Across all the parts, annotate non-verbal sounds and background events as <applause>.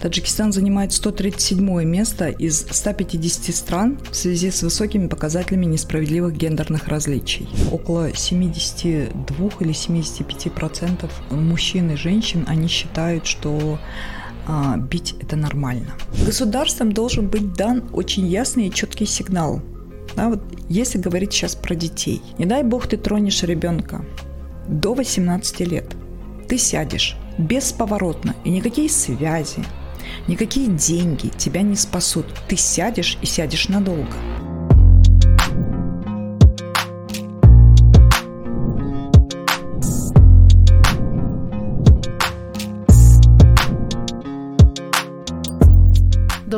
Таджикистан занимает 137 место из 150 стран в связи с высокими показателями несправедливых гендерных различий. Около 72 или 75 процентов мужчин и женщин, они считают, что а, бить это нормально. Государством должен быть дан очень ясный и четкий сигнал. Да, вот если говорить сейчас про детей, не дай бог ты тронешь ребенка до 18 лет, ты сядешь бесповоротно, и никакие связи, Никакие деньги тебя не спасут. Ты сядешь и сядешь надолго.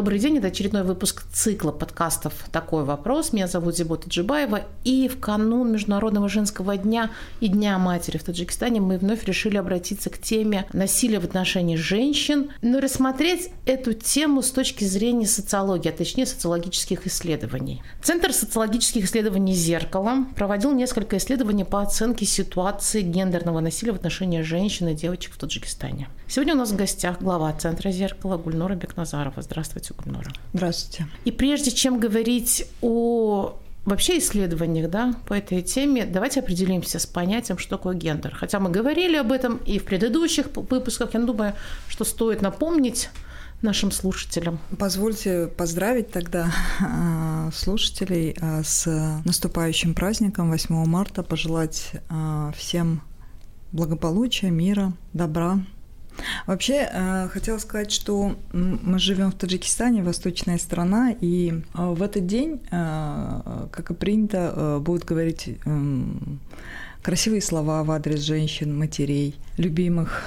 Добрый день, это очередной выпуск цикла подкастов «Такой вопрос». Меня зовут Зибота Джибаева, и в канун Международного женского дня и Дня матери в Таджикистане мы вновь решили обратиться к теме насилия в отношении женщин, но рассмотреть эту тему с точки зрения социологии, а точнее социологических исследований. Центр социологических исследований «Зеркало» проводил несколько исследований по оценке ситуации гендерного насилия в отношении женщин и девочек в Таджикистане. Сегодня у нас в гостях глава Центра «Зеркало» Гульнора Бекназарова. Здравствуйте. Здравствуйте, Гульнора. Здравствуйте. И прежде чем говорить о вообще исследованиях да, по этой теме, давайте определимся с понятием, что такое гендер. Хотя мы говорили об этом и в предыдущих выпусках, я думаю, что стоит напомнить нашим слушателям. Позвольте поздравить тогда а, слушателей а, с наступающим праздником 8 марта, пожелать а, всем благополучия, мира, добра, Вообще, э, хотела сказать, что мы живем в Таджикистане, восточная страна, и э, в этот день, э, как и принято, будут говорить эм, красивые слова в адрес женщин, матерей, любимых,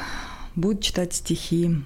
будут читать стихи,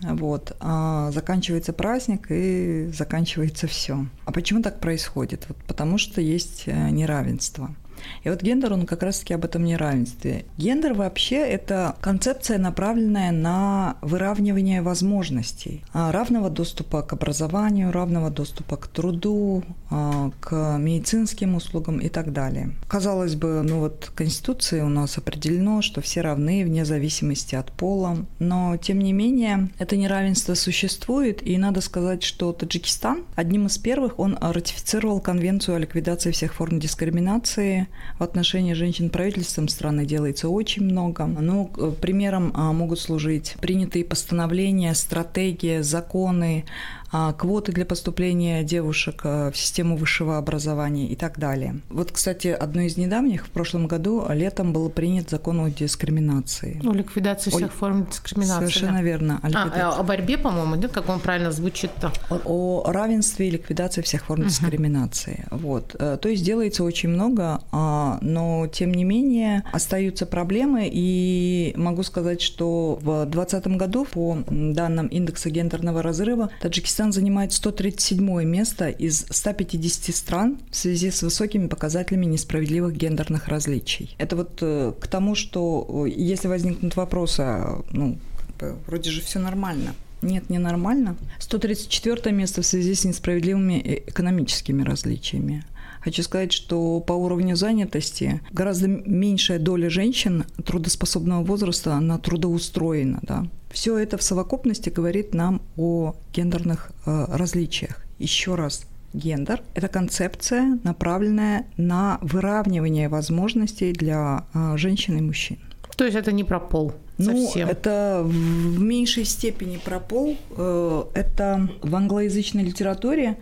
вот, а заканчивается праздник и заканчивается все. А почему так происходит? Вот потому что есть неравенство. И вот гендер, он как раз-таки об этом неравенстве. Гендер вообще – это концепция, направленная на выравнивание возможностей, а, равного доступа к образованию, равного доступа к труду, а, к медицинским услугам и так далее. Казалось бы, ну вот Конституции у нас определено, что все равны вне зависимости от пола, но тем не менее это неравенство существует, и надо сказать, что Таджикистан одним из первых он ратифицировал Конвенцию о ликвидации всех форм дискриминации в отношении женщин правительством страны делается очень много. Но ну, примером а, могут служить принятые постановления, стратегии, законы, квоты для поступления девушек а, в систему высшего образования и так далее. Вот, кстати, одно из недавних, в прошлом году, летом был принят закон о дискриминации. О ликвидации всех о... форм дискриминации. Совершенно да. верно. О, а, о борьбе, по-моему, да, как он правильно звучит-то? О, о равенстве и ликвидации всех форм uh-huh. дискриминации. Вот. Э, то есть делается очень много, но тем не менее остаются проблемы, и могу сказать, что в 2020 году по данным индекса гендерного разрыва Таджикистан Таджикистан занимает 137 место из 150 стран в связи с высокими показателями несправедливых гендерных различий. Это вот э, к тому, что э, если возникнут вопросы, а, ну, как бы, вроде же все нормально. Нет, не нормально. 134 место в связи с несправедливыми э, экономическими различиями. Хочу сказать, что по уровню занятости гораздо меньшая доля женщин трудоспособного возраста, она трудоустроена. Да. Все это в совокупности говорит нам о гендерных э, различиях. Еще раз, гендер – это концепция, направленная на выравнивание возможностей для э, женщин и мужчин. То есть это не про пол? Ну, совсем. это в меньшей степени про пол. Э, это в англоязычной литературе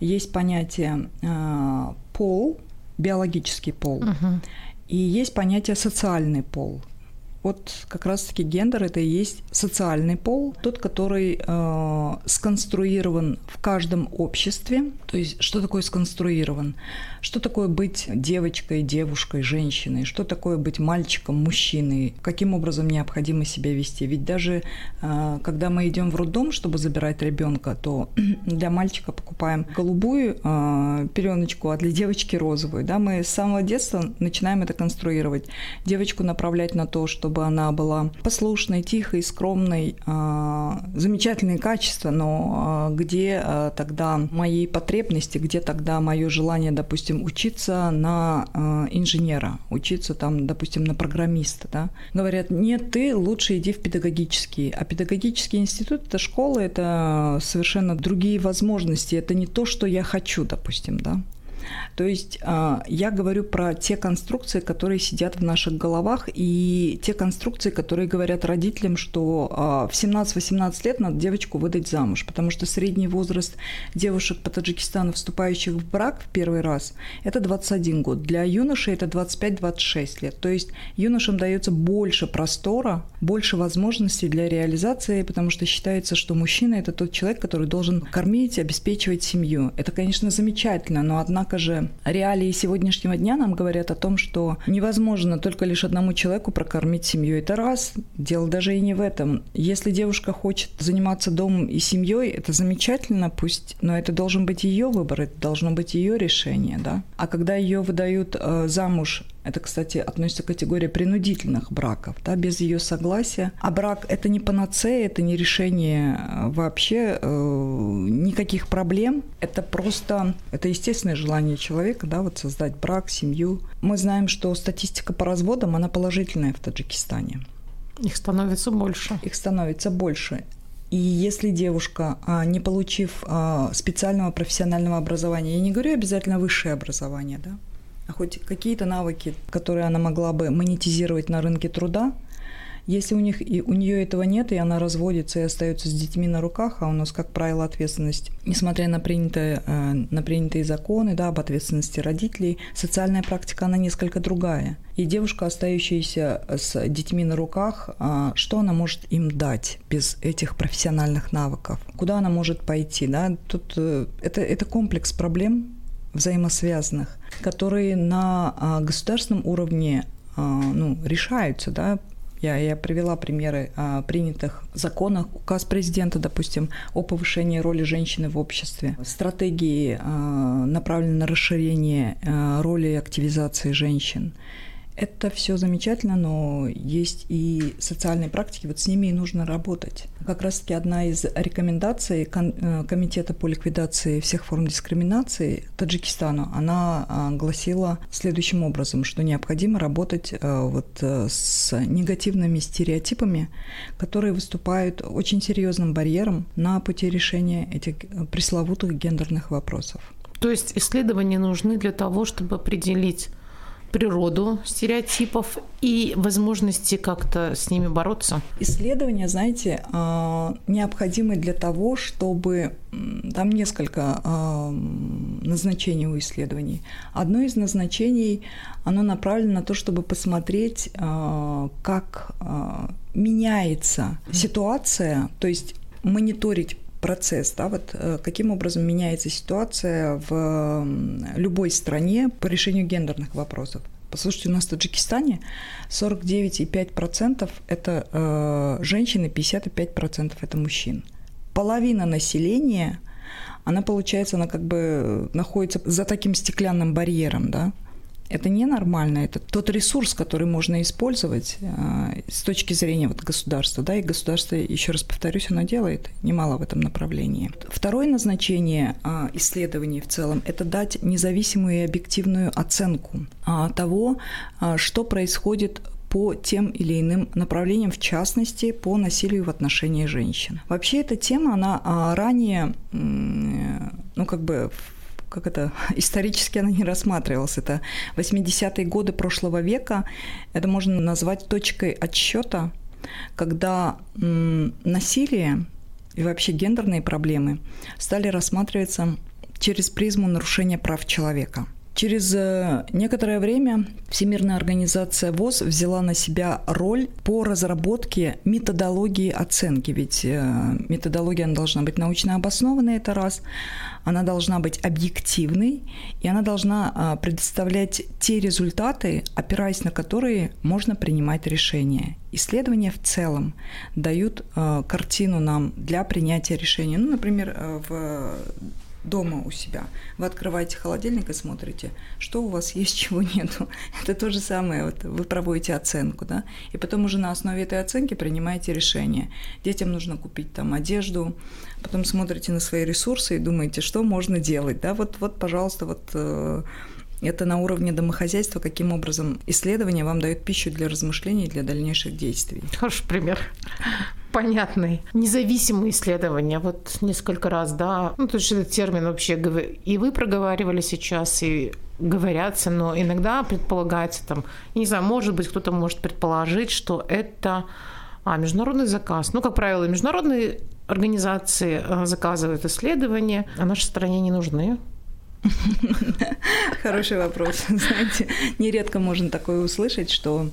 есть понятие э, пол, биологический пол, угу. и есть понятие социальный пол. Вот как раз-таки гендер это и есть социальный пол, тот, который э, сконструирован в каждом обществе. То есть что такое сконструирован? Что такое быть девочкой, девушкой, женщиной? Что такое быть мальчиком, мужчиной? Каким образом необходимо себя вести? Ведь даже э, когда мы идем в роддом, чтобы забирать ребенка, то <clears throat> для мальчика покупаем голубую э, пеленочку, а для девочки розовую. Да? Мы с самого детства начинаем это конструировать. Девочку направлять на то, что чтобы она была послушной, тихой, скромной, а, замечательные качества, но а, где а, тогда мои потребности, где тогда мое желание, допустим, учиться на инженера, учиться там, допустим, на программиста, да? Говорят, нет, ты лучше иди в педагогический, а педагогический институт – это школа, это совершенно другие возможности, это не то, что я хочу, допустим, да. То есть а, я говорю про те конструкции, которые сидят в наших головах, и те конструкции, которые говорят родителям, что а, в 17-18 лет надо девочку выдать замуж, потому что средний возраст девушек по Таджикистану, вступающих в брак в первый раз, это 21 год. Для юношей это 25-26 лет. То есть юношам дается больше простора, больше возможностей для реализации, потому что считается, что мужчина – это тот человек, который должен кормить, обеспечивать семью. Это, конечно, замечательно, но однако же реалии сегодняшнего дня нам говорят о том, что невозможно только лишь одному человеку прокормить семью. Это раз. Дело даже и не в этом. Если девушка хочет заниматься домом и семьей, это замечательно, пусть, но это должен быть ее выбор, это должно быть ее решение, да. А когда ее выдают э, замуж это, кстати, относится к категории принудительных браков, да, без ее согласия. А брак – это не панацея, это не решение э, вообще э, никаких проблем. Это просто, это естественное желание человека, да, вот создать брак, семью. Мы знаем, что статистика по разводам, она положительная в Таджикистане. Их становится больше. Их становится больше. И если девушка, а, не получив а, специального профессионального образования, я не говорю обязательно высшее образование, да, хоть какие-то навыки, которые она могла бы монетизировать на рынке труда, если у них и у нее этого нет, и она разводится и остается с детьми на руках, а у нас, как правило, ответственность, несмотря на принятые, э, на принятые законы, да, об ответственности родителей, социальная практика, она несколько другая. И девушка, остающаяся с детьми на руках, а, что она может им дать без этих профессиональных навыков? Куда она может пойти? Да? Тут э, это, это комплекс проблем, взаимосвязанных, которые на а, государственном уровне а, ну, решаются, да, я, я привела примеры а, принятых законов, указ президента, допустим, о повышении роли женщины в обществе, стратегии, а, направленные на расширение а, роли и активизации женщин. Это все замечательно, но есть и социальные практики, вот с ними и нужно работать. Как раз-таки одна из рекомендаций э, Комитета по ликвидации всех форм дискриминации Таджикистану, она а, гласила следующим образом, что необходимо работать э, вот э, с негативными стереотипами, которые выступают очень серьезным барьером на пути решения этих пресловутых гендерных вопросов. То есть исследования нужны для того, чтобы определить природу стереотипов и возможности как-то с ними бороться? Исследования, знаете, а, необходимы для того, чтобы... Там несколько а, назначений у исследований. Одно из назначений, оно направлено на то, чтобы посмотреть, а, как меняется ситуация, то есть мониторить процесс, да, вот э, каким образом меняется ситуация в любой стране по решению гендерных вопросов. Послушайте, у нас в Таджикистане 49,5% это э, женщины, 55% это мужчин. Половина населения, она, получается, она как бы находится за таким стеклянным барьером, да, это ненормально, это тот ресурс, который можно использовать э, с точки зрения вот государства, да, и государство, еще раз повторюсь, оно делает немало в этом направлении. Второе назначение э, исследований в целом – это дать независимую и объективную оценку э, того, э, что происходит по тем или иным направлениям, в частности, по насилию в отношении женщин. Вообще эта тема, она ранее, ну, как бы как это, <laughs> исторически она не рассматривалась. Это 80-е годы прошлого века. Это можно назвать точкой отсчета, когда насилие и вообще гендерные проблемы стали рассматриваться через призму нарушения прав человека – Через э, некоторое время Всемирная организация ВОЗ взяла на себя роль по разработке методологии оценки, ведь э, методология она должна быть научно обоснованной, это раз, она должна быть объективной, и она должна а, предоставлять те результаты, опираясь на которые можно принимать решения. Исследования в целом дают э, картину нам для принятия решения. Ну, например, в дома у себя. Вы открываете холодильник и смотрите, что у вас есть, <laughs> чего нету. Это то же самое, вот вы проводите оценку, да, и потом уже на основе этой оценки принимаете решение. Детям нужно купить там одежду, потом смотрите на свои ресурсы и думаете, что можно делать, да, вот, вот, пожалуйста, вот э, это на уровне домохозяйства, каким образом исследование вам дает пищу для размышлений и для дальнейших действий. Хороший пример понятный. Независимые исследования, вот несколько раз, да, ну, то есть этот термин вообще и вы проговаривали сейчас, и говорятся, но иногда предполагается там, не знаю, может быть, кто-то может предположить, что это а, международный заказ. Ну, как правило, международные организации а, заказывают исследования, а нашей стране не нужны. <laughs> Хороший вопрос. <laughs> Знаете, нередко можно такое услышать, что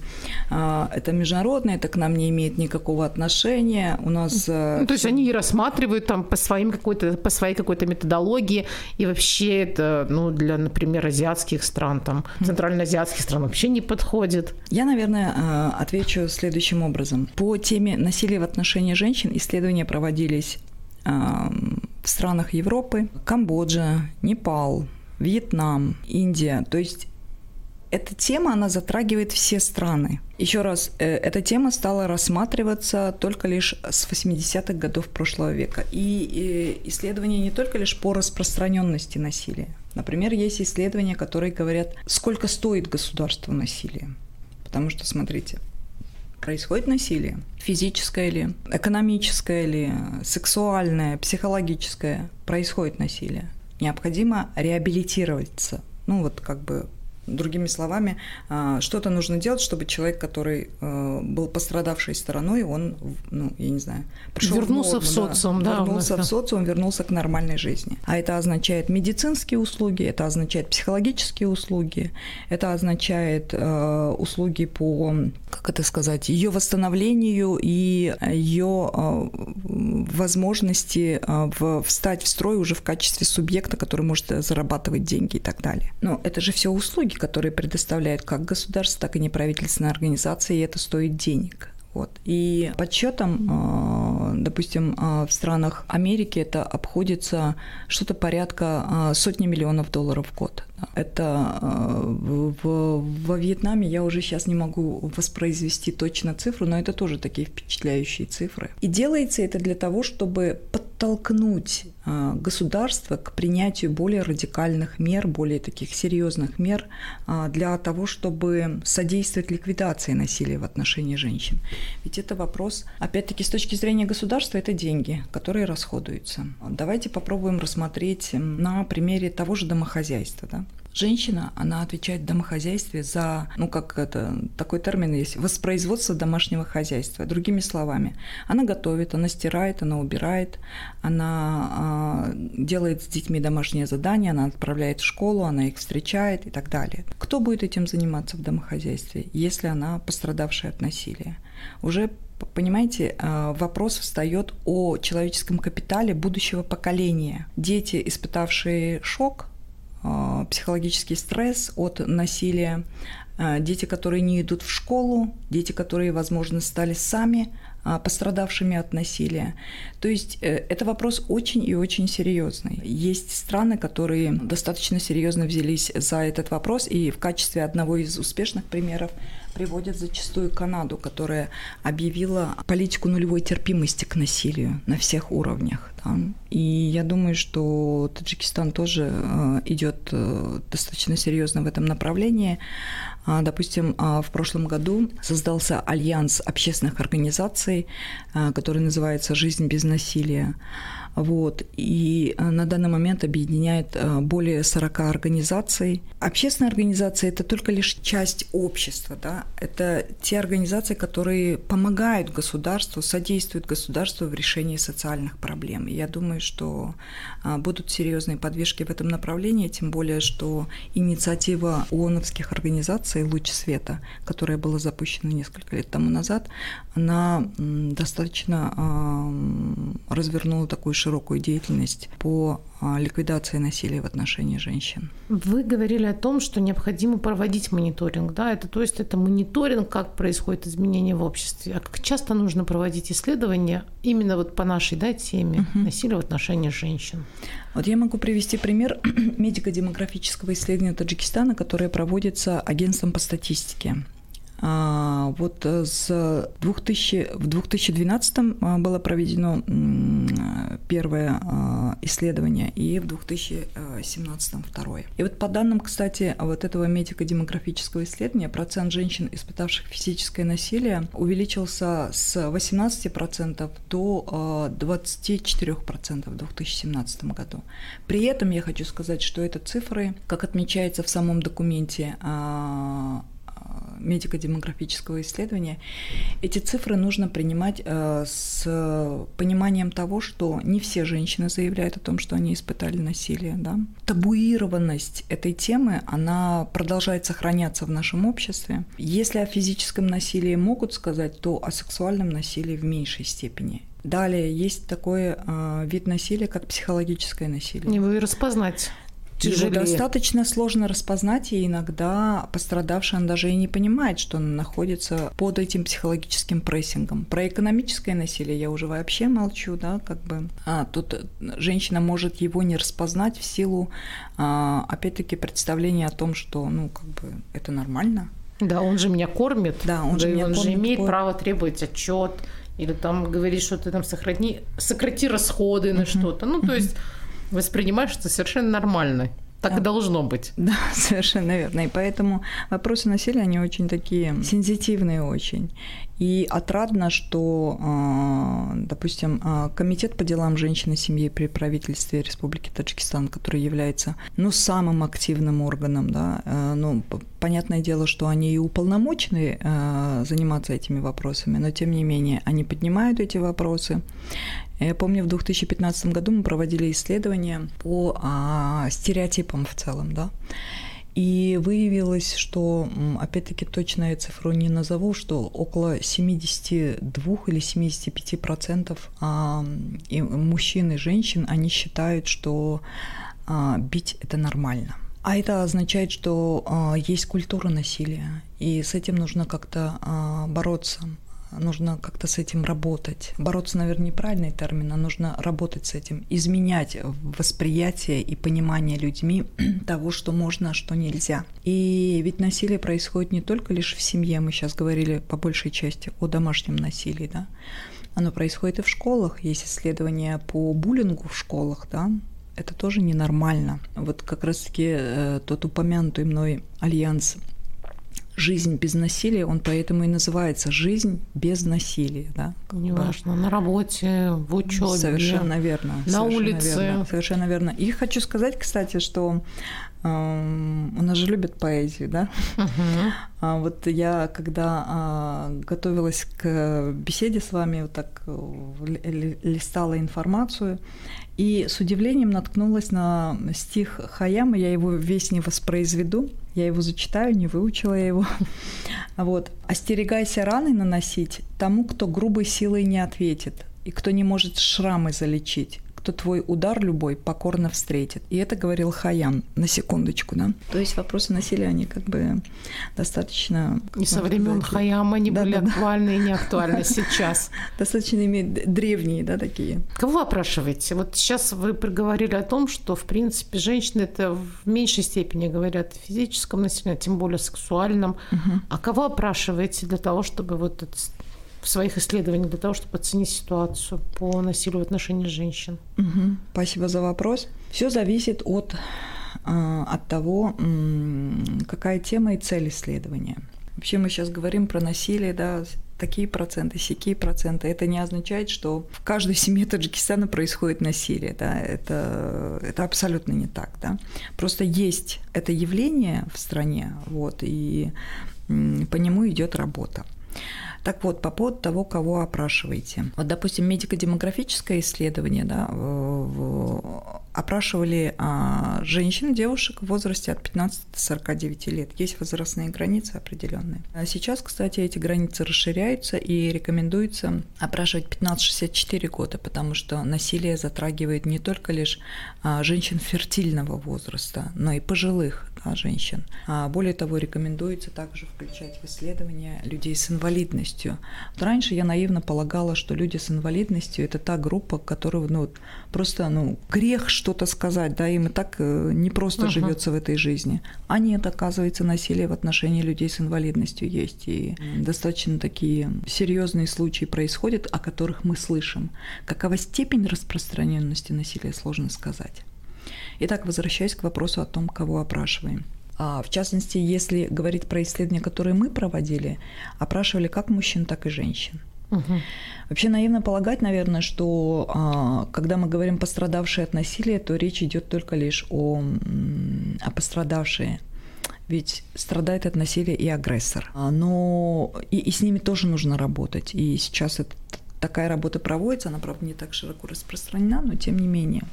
э, это международное, это к нам не имеет никакого отношения. У нас. Э, ну, то есть они рассматривают там по своим какой-то по своей какой-то методологии и вообще это, ну, для, например, азиатских стран там центральноазиатских стран вообще не подходит. Я, наверное, э, отвечу следующим образом. По теме насилия в отношении женщин исследования проводились в странах Европы, Камбоджа, Непал, Вьетнам, Индия. То есть эта тема, она затрагивает все страны. Еще раз, э, эта тема стала рассматриваться только лишь с 80-х годов прошлого века. И исследования не только лишь по распространенности насилия. Например, есть исследования, которые говорят, сколько стоит государству насилие. Потому что, смотрите, происходит насилие. Физическое ли, экономическое ли, сексуальное, психологическое. Происходит насилие. Необходимо реабилитироваться. Ну вот как бы Другими словами, а, что-то нужно делать, чтобы человек, который а, был пострадавшей стороной, он, ну, я не знаю, пришел вернулся в, норму, в социум, да, да вернулся в социум, вернулся к нормальной жизни. А это означает медицинские услуги, это означает психологические услуги, это означает э, услуги по, как это сказать, ее восстановлению и ее э, возможности э, в, встать в строй уже в качестве субъекта, который может зарабатывать деньги и так далее. Но это же все услуги, которые предоставляют как государство, так и неправительственные организации, и это стоит денег. Вот. И подсчетом, а, допустим, а, в странах Америки это обходится что-то порядка а, сотни миллионов долларов в год. Это в, во Вьетнаме я уже сейчас не могу воспроизвести точно цифру, но это тоже такие впечатляющие цифры. И делается это для того, чтобы подтолкнуть государство к принятию более радикальных мер, более таких серьезных мер для того, чтобы содействовать ликвидации насилия в отношении женщин. Ведь это вопрос, опять-таки, с точки зрения государства, это деньги, которые расходуются. Давайте попробуем рассмотреть на примере того же домохозяйства. Да? Женщина, она отвечает в домохозяйстве за, ну как это, такой термин есть, воспроизводство домашнего хозяйства. Другими словами, она готовит, она стирает, она убирает, она э, делает с детьми домашние задания, она отправляет в школу, она их встречает и так далее. Кто будет этим заниматься в домохозяйстве, если она пострадавшая от насилия? Уже Понимаете, а, вопрос встает о человеческом капитале будущего поколения. Дети, испытавшие шок, психологический стресс от насилия, а, дети, которые не идут в школу, дети, которые, возможно, стали сами пострадавшими от насилия. То есть э, это вопрос очень и очень серьезный. Есть страны, которые достаточно серьезно взялись за этот вопрос, и в качестве одного из успешных примеров приводят зачастую Канаду, которая объявила политику нулевой терпимости к насилию на всех уровнях. Да. И я думаю, что Таджикистан тоже э, идет э, достаточно серьезно в этом направлении. А, допустим, а, в прошлом году создался альянс общественных организаций, э, который называется «Жизнь без насилия». Вот. И э, на данный момент объединяет э, более 40 организаций. Общественные организации – это только лишь часть общества. Да? Это те организации, которые помогают государству, содействуют государству в решении социальных проблем. Я думаю, что э, будут серьезные подвижки в этом направлении, тем более, что инициатива ООНовских организаций «Луч света», которая была запущена несколько лет тому назад, она достаточно развернула такую широкую деятельность по а, ликвидации насилия в отношении женщин. Вы говорили о том, что необходимо проводить мониторинг, да, это то есть это мониторинг, как происходит изменение в обществе, а как часто нужно проводить исследования именно вот по нашей, да, теме. Угу. насилия в отношении женщин. Вот я могу привести пример <clears throat> медико-демографического исследования Таджикистана, которое проводится агентством по статистике. А, вот э, с 2000, в 2012 а, было проведено первое а, исследование, и в 2017 второе. И вот по данным, кстати, вот этого медико-демографического исследования, процент женщин, испытавших физическое насилие, увеличился с 18% до 24% в 2017 году. При этом я хочу сказать, что это цифры, как отмечается в самом документе, медико-демографического исследования, эти цифры нужно принимать э, с пониманием того, что не все женщины заявляют о том, что они испытали насилие. Да? Табуированность этой темы, она продолжает сохраняться в нашем обществе. Если о физическом насилии могут сказать, то о сексуальном насилии в меньшей степени. Далее есть такой э, вид насилия, как психологическое насилие. Его и распознать тяжелее. Его достаточно сложно распознать, и иногда пострадавший он даже и не понимает, что он находится под этим психологическим прессингом. Про экономическое насилие я уже вообще молчу, да, как бы. А, тут женщина может его не распознать в силу, а, опять-таки, представления о том, что, ну, как бы, это нормально. Да, он же меня кормит. Да, он же, меня он кормит, же имеет по... право требовать отчет или там говорить, что ты там сохрани, сократи расходы на uh-huh. что-то. Ну, то uh-huh. есть воспринимаешь это совершенно нормально. Так да. и должно быть. Да, <laughs> совершенно верно. И поэтому вопросы насилия, они очень такие сенситивные очень. И отрадно, что, а, допустим, а, Комитет по делам женщины и семьи при правительстве Республики Таджикистан, который является ну, самым активным органом, да, а, ну, понятное дело, что они и уполномочены заниматься этими вопросами, но тем не менее они поднимают эти вопросы. Я помню, в 2015 году мы проводили исследования по стереотипам в целом, да, и выявилось, что, опять-таки, точно я цифру не назову, что около 72 или 75 процентов а, мужчин и женщин, они считают, что а, бить – это нормально. А это означает, что а, есть культура насилия, и с этим нужно как-то бороться нужно как-то с этим работать. Бороться, наверное, неправильный термин, а нужно работать с этим, изменять восприятие и понимание людьми <clears throat> того, что можно, а что нельзя. И ведь насилие происходит не только лишь в семье, мы сейчас говорили по большей части о домашнем насилии, да, оно происходит и в школах, есть исследования по буллингу в школах, да, это тоже ненормально. Вот как раз-таки э, тот упомянутый мной альянс жизнь без насилия, он поэтому и называется жизнь без насилия. Да? Неважно, на работе, в учебе. Совершенно верно. На совершенно улице. Верно, совершенно верно. И хочу сказать, кстати, что э, у нас же любят поэзию, да? Uh-huh. А вот я, когда а, готовилась к беседе с вами, вот так э, листала информацию, и с удивлением наткнулась на стих Хаяма, я его весь не воспроизведу, я его зачитаю, не выучила я его. <laughs> Вот. «Остерегайся раны наносить тому, кто грубой силой не ответит, и кто не может шрамы залечить, что твой удар любой покорно встретит. И это говорил Хаян, на секундочку, да. То есть вопросы насилия, они как бы достаточно... И со времен Хаяма они да, были да, актуальны да. и не <laughs> актуальны сейчас. Достаточно древние, да, такие. Кого опрашиваете? Вот сейчас вы проговорили о том, что, в принципе, женщины это в меньшей степени говорят о физическом насилии, а тем более сексуальном. Угу. А кого опрашиваете для того, чтобы вот в своих исследованиях для того, чтобы оценить ситуацию по насилию в отношении женщин? Угу. Спасибо за вопрос. Все зависит от, а, от того, какая тема и цель исследования. Вообще мы сейчас говорим про насилие, да, такие проценты, сякие проценты. Это не означает, что в каждой семье Таджикистана происходит насилие. Да? Это, это абсолютно не так. Да? Просто есть это явление в стране, вот, и по нему идет работа. Так вот, по поводу того, кого опрашиваете. Вот, допустим, медико-демографическое исследование, да, опрашивали а, женщин, девушек в возрасте от 15 до 49 лет. Есть возрастные границы определенные. А сейчас, кстати, эти границы расширяются и рекомендуется опрашивать 15-64 года, потому что насилие затрагивает не только лишь а, женщин фертильного возраста, но и пожилых женщин. А более того, рекомендуется также включать в исследования людей с инвалидностью. Вот раньше я наивно полагала, что люди с инвалидностью – это та группа, которая ну, просто ну, грех что-то сказать, да, им и так э, не просто uh-huh. живется в этой жизни. А нет, оказывается, насилие в отношении людей с инвалидностью есть. И достаточно такие серьезные случаи происходят, о которых мы слышим. Какова степень распространенности насилия, сложно сказать. Итак, возвращаясь к вопросу о том, кого опрашиваем. А, в частности, если говорить про исследования, которые мы проводили, опрашивали как мужчин, так и женщин. Угу. Вообще наивно полагать, наверное, что а, когда мы говорим пострадавшие от насилия, то речь идет только лишь о, о пострадавшие. Ведь страдает от насилия и агрессор. А, но и, и с ними тоже нужно работать. И сейчас это такая работа проводится, она, правда, не так широко распространена, но тем не менее.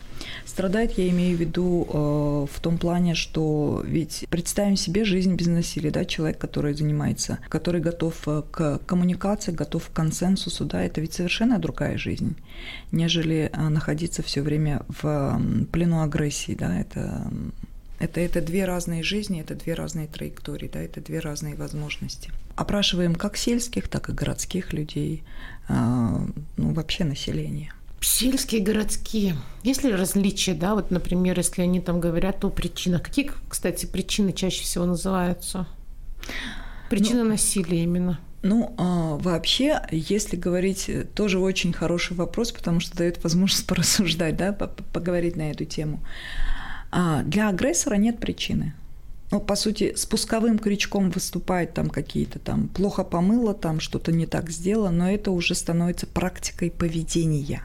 Страдает, я имею в виду э, в том плане, что ведь представим себе жизнь без насилия, да, человек, который занимается, который готов э, к коммуникации, готов к консенсусу, да, это ведь совершенно другая жизнь, нежели э, находиться все время в плену агрессии, да, это это, это две разные жизни, это две разные траектории, да, это две разные возможности. Опрашиваем как сельских, так и городских людей, а, ну, вообще население. Сельские, городские. Есть ли различия, да, вот, например, если они там говорят о причинах? Какие, кстати, причины чаще всего называются? Причина ну, насилия именно. Ну, а, вообще, если говорить, тоже очень хороший вопрос, потому что дает возможность <laughs> порассуждать, да, поговорить на эту тему. А для агрессора нет причины. Ну, по сути, спусковым крючком выступает там какие-то там плохо помыло, там что-то не так сделано, но это уже становится практикой поведения.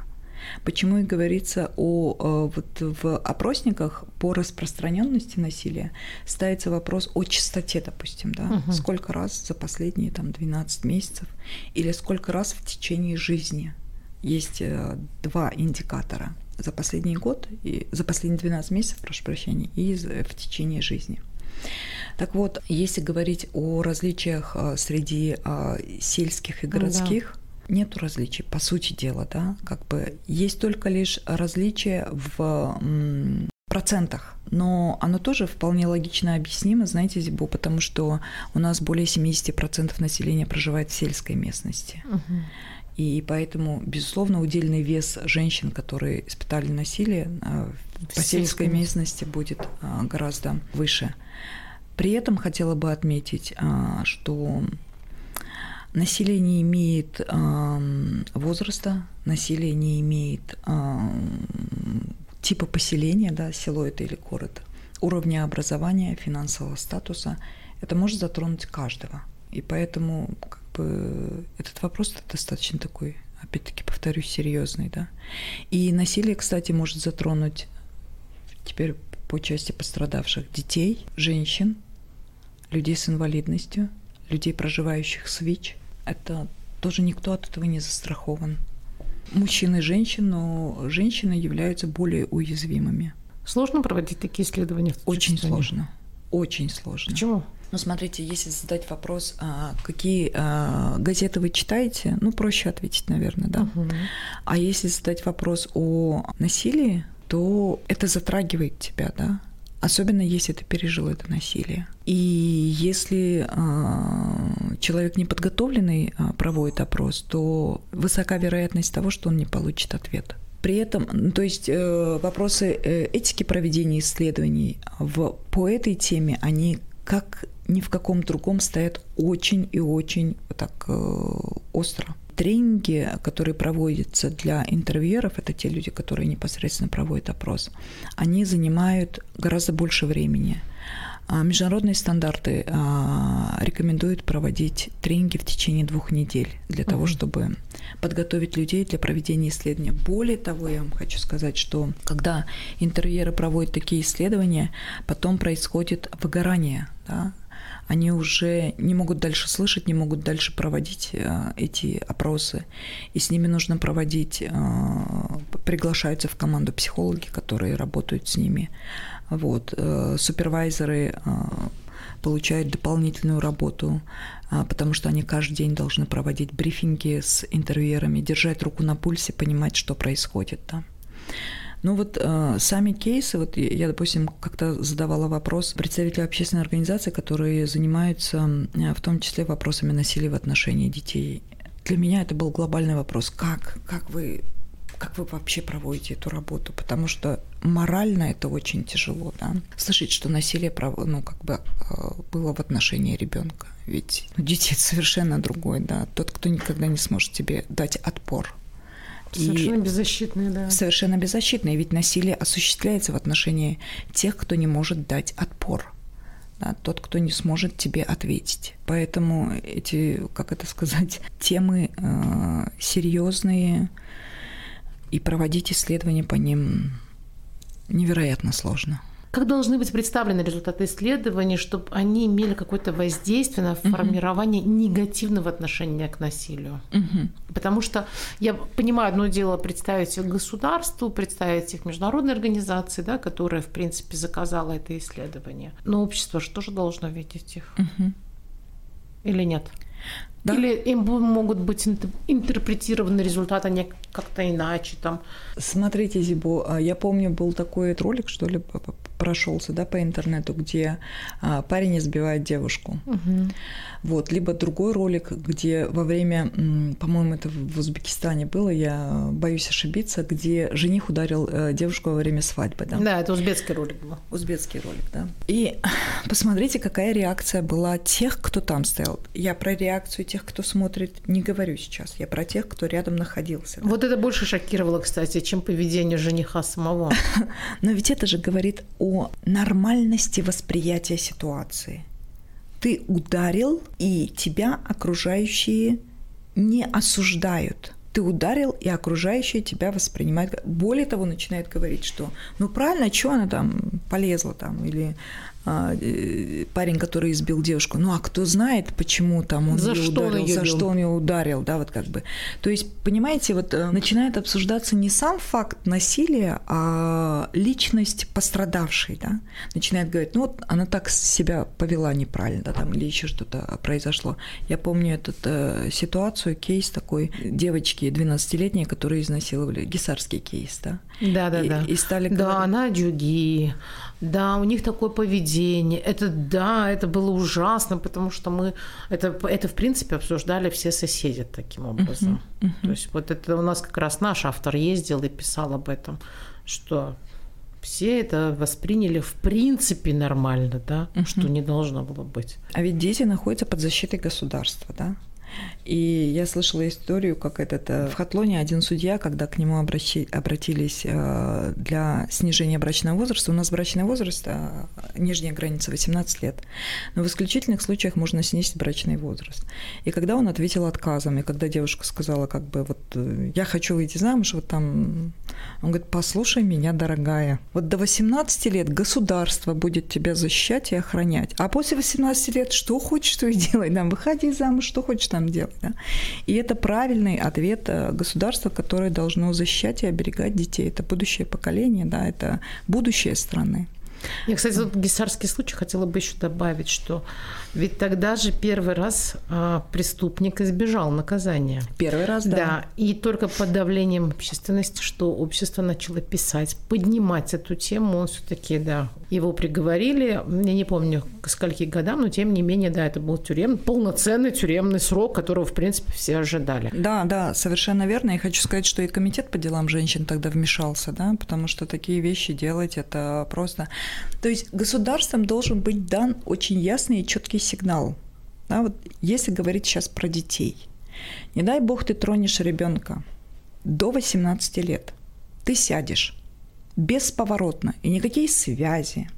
Почему и говорится о э, вот в опросниках по распространенности насилия ставится вопрос о частоте, допустим, да, угу. сколько раз за последние там 12 месяцев или сколько раз в течение жизни. Есть э, два индикатора за последний год, и за последние 12 месяцев, прошу прощения, и в течение жизни. Так вот, если говорить о различиях а, среди а, сельских и городских, да. нету различий, по сути дела, да, как бы есть только лишь различия в процентах, но оно тоже вполне логично объяснимо, знаете, Зибо, потому что у нас более 70% населения проживает в сельской местности. Угу. И поэтому, безусловно, удельный вес женщин, которые испытали насилие а, по сельской местности, будет гораздо выше. При этом хотела бы отметить, а, что насилие не имеет возраста, насилие не имеет типа поселения, да, село это или город, уровня образования, финансового статуса. Это может затронуть каждого. И поэтому бы этот вопрос достаточно такой, опять-таки повторюсь, серьезный, да. И насилие, кстати, может затронуть теперь по части пострадавших детей, женщин, людей с инвалидностью, людей, проживающих с ВИЧ. Это тоже никто от этого не застрахован. Мужчин и женщин, но женщины являются более уязвимыми. Сложно проводить такие исследования? Очень сложно. Очень сложно. Почему? Ну, смотрите, если задать вопрос, а, какие а, газеты вы читаете, ну, проще ответить, наверное, да. Угу. А если задать вопрос о насилии, то это затрагивает тебя, да. Особенно если ты пережил это насилие. И если э, человек неподготовленный э, проводит опрос, то высока вероятность того, что он не получит ответ. При этом, то есть э, вопросы э, этики проведения исследований в, по этой теме, они как ни в каком другом стоят очень и очень так э, остро. Тренинги, которые проводятся для интервьюеров, это те люди, которые непосредственно проводят опрос, они занимают гораздо больше времени. А международные стандарты а, рекомендуют проводить тренинги в течение двух недель для того, чтобы подготовить людей для проведения исследования. Более того, я вам хочу сказать, что когда интервьюеры проводят такие исследования, потом происходит выгорание. Да? Они уже не могут дальше слышать, не могут дальше проводить а, эти опросы. И с ними нужно проводить, приглашаются в команду психологи, которые работают с ними вот. Э, супервайзеры э, получают дополнительную работу, э, потому что они каждый день должны проводить брифинги с интервьюерами, держать руку на пульсе, понимать, что происходит там. Ну вот э, сами кейсы, вот я, допустим, как-то задавала вопрос представителю общественной организации, которые занимаются э, в том числе вопросами насилия в отношении детей. Для меня это был глобальный вопрос. Как, как вы как вы вообще проводите эту работу, потому что морально это очень тяжело, да, слышать, что насилие, ну, как бы э, было в отношении ребенка, ведь ну, дети это совершенно другой, да, тот, кто никогда не сможет тебе дать отпор, Совершенно и беззащитные, да. Совершенно беззащитные, ведь насилие осуществляется в отношении тех, кто не может дать отпор. Да, тот, кто не сможет тебе ответить. Поэтому эти, как это сказать, <laughs> темы э, серьезные, и проводить исследования по ним невероятно сложно. Как должны быть представлены результаты исследований, чтобы они имели какое-то воздействие на формирование угу. негативного отношения к насилию? Угу. Потому что я понимаю, одно дело представить их государству, представить их международной организации, да, которая, в принципе, заказала это исследование. Но общество же тоже должно видеть их. Угу. Или нет? Да? Или им могут быть интерпретированы результаты они как-то иначе там. Смотрите, Зибо, а, я помню, был такой ролик, что ли, прошелся, да, по интернету, где а, парень избивает девушку. Угу. Вот, либо другой ролик, где во время, по-моему, это в Узбекистане было, я боюсь ошибиться, где жених ударил э, девушку во время свадьбы, да. Да, это узбекский ролик был. Узбекский ролик, да. И <sniffs> посмотрите, какая реакция была тех, кто там стоял. Я про реакцию тех, кто смотрит, не говорю сейчас. Я про тех, кто рядом находился. Да? Вот это больше шокировало, кстати, чем поведение жениха самого. <laughs> Но ведь это же говорит о нормальности восприятия ситуации. Ты ударил, и тебя окружающие не осуждают ты ударил, и окружающие тебя воспринимают. Более того, начинает говорить, что ну правильно, что она там полезла там, или парень, который избил девушку. Ну а кто знает, почему там он за ее что ударил, он за бил? что он ее ударил, да, вот как бы. То есть, понимаете, вот э, начинает обсуждаться не сам факт насилия, а личность пострадавшей, да. Начинает говорить, ну вот она так себя повела неправильно, да, там, или еще что-то произошло. Я помню эту э, ситуацию, кейс такой девочки 12-летней, которые изнасиловали, гисарский кейс, да. Да, да, и, да. И стали да, говорить... она дюги, да, у них такое поведение. Это да, это было ужасно, потому что мы это, это в принципе обсуждали все соседи таким образом. Uh-huh, uh-huh. То есть вот это у нас как раз наш автор ездил и писал об этом, что все это восприняли в принципе нормально, да, uh-huh. что не должно было быть. А ведь дети находятся под защитой государства, да? И я слышала историю, как этот э, в Хатлоне один судья, когда к нему обращи, обратились э, для снижения брачного возраста, у нас брачный возраст, а нижняя граница 18 лет, но в исключительных случаях можно снизить брачный возраст. И когда он ответил отказом, и когда девушка сказала, как бы, вот э, я хочу выйти замуж, вот там, он говорит, послушай меня, дорогая, вот до 18 лет государство будет тебя защищать и охранять, а после 18 лет что хочешь, то и делай, там, выходи замуж, что хочешь там делать. Да? И это правильный ответ э, государства, которое должно защищать и оберегать детей. Это будущее поколение, да, это будущее страны. Я, кстати, вот гисарский случай хотела бы еще добавить, что ведь тогда же первый раз а, преступник избежал наказания. Первый раз, да. Да, и только под давлением общественности, что общество начало писать, поднимать эту тему, он все-таки, да, его приговорили, я не помню, к скольки годам, но тем не менее, да, это был тюрем, полноценный тюремный срок, которого, в принципе, все ожидали. Да, да, совершенно верно. Я хочу сказать, что и комитет по делам женщин тогда вмешался, да, потому что такие вещи делать это просто... То есть государством должен быть дан очень ясный и четкий сигнал. Да, вот если говорить сейчас про детей, не дай бог ты тронешь ребенка до 18 лет, ты сядешь бесповоротно, и никакие связи,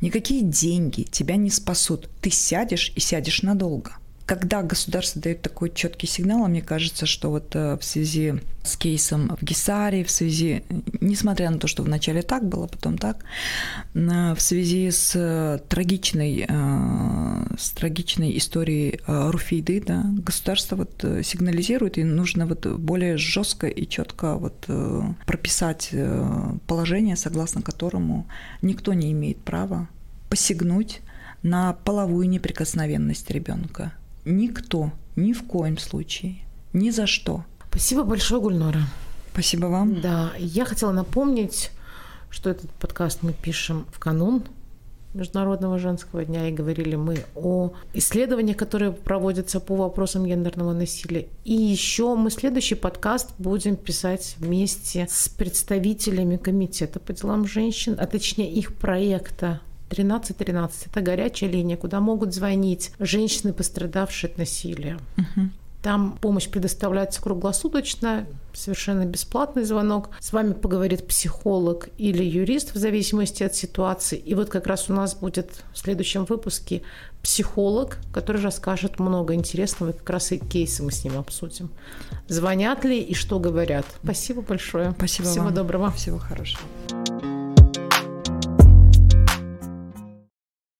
никакие деньги тебя не спасут. Ты сядешь и сядешь надолго когда государство дает такой четкий сигнал, а мне кажется, что вот э, в связи с кейсом в Гисаре, в связи, несмотря на то, что вначале так было, потом так, в связи с трагичной, э, с трагичной историей э, Руфиды, да, государство вот сигнализирует, и нужно вот более жестко и четко вот прописать положение, согласно которому никто не имеет права посягнуть на половую неприкосновенность ребенка никто, ни в коем случае, ни за что. Спасибо большое, Гульнора. Спасибо вам. Да, я хотела напомнить что этот подкаст мы пишем в канун Международного женского дня, и говорили мы о исследованиях, которые проводятся по вопросам гендерного насилия. И еще мы следующий подкаст будем писать вместе с представителями Комитета по делам женщин, а точнее их проекта 1313. Это горячая линия, куда могут звонить женщины, пострадавшие от насилия. Угу. Там помощь предоставляется круглосуточно, совершенно бесплатный звонок. С вами поговорит психолог или юрист в зависимости от ситуации. И вот как раз у нас будет в следующем выпуске психолог, который расскажет много интересного, и как раз и кейсы мы с ним обсудим. Звонят ли и что говорят. Спасибо большое. Спасибо Всего вам. доброго. Всего хорошего.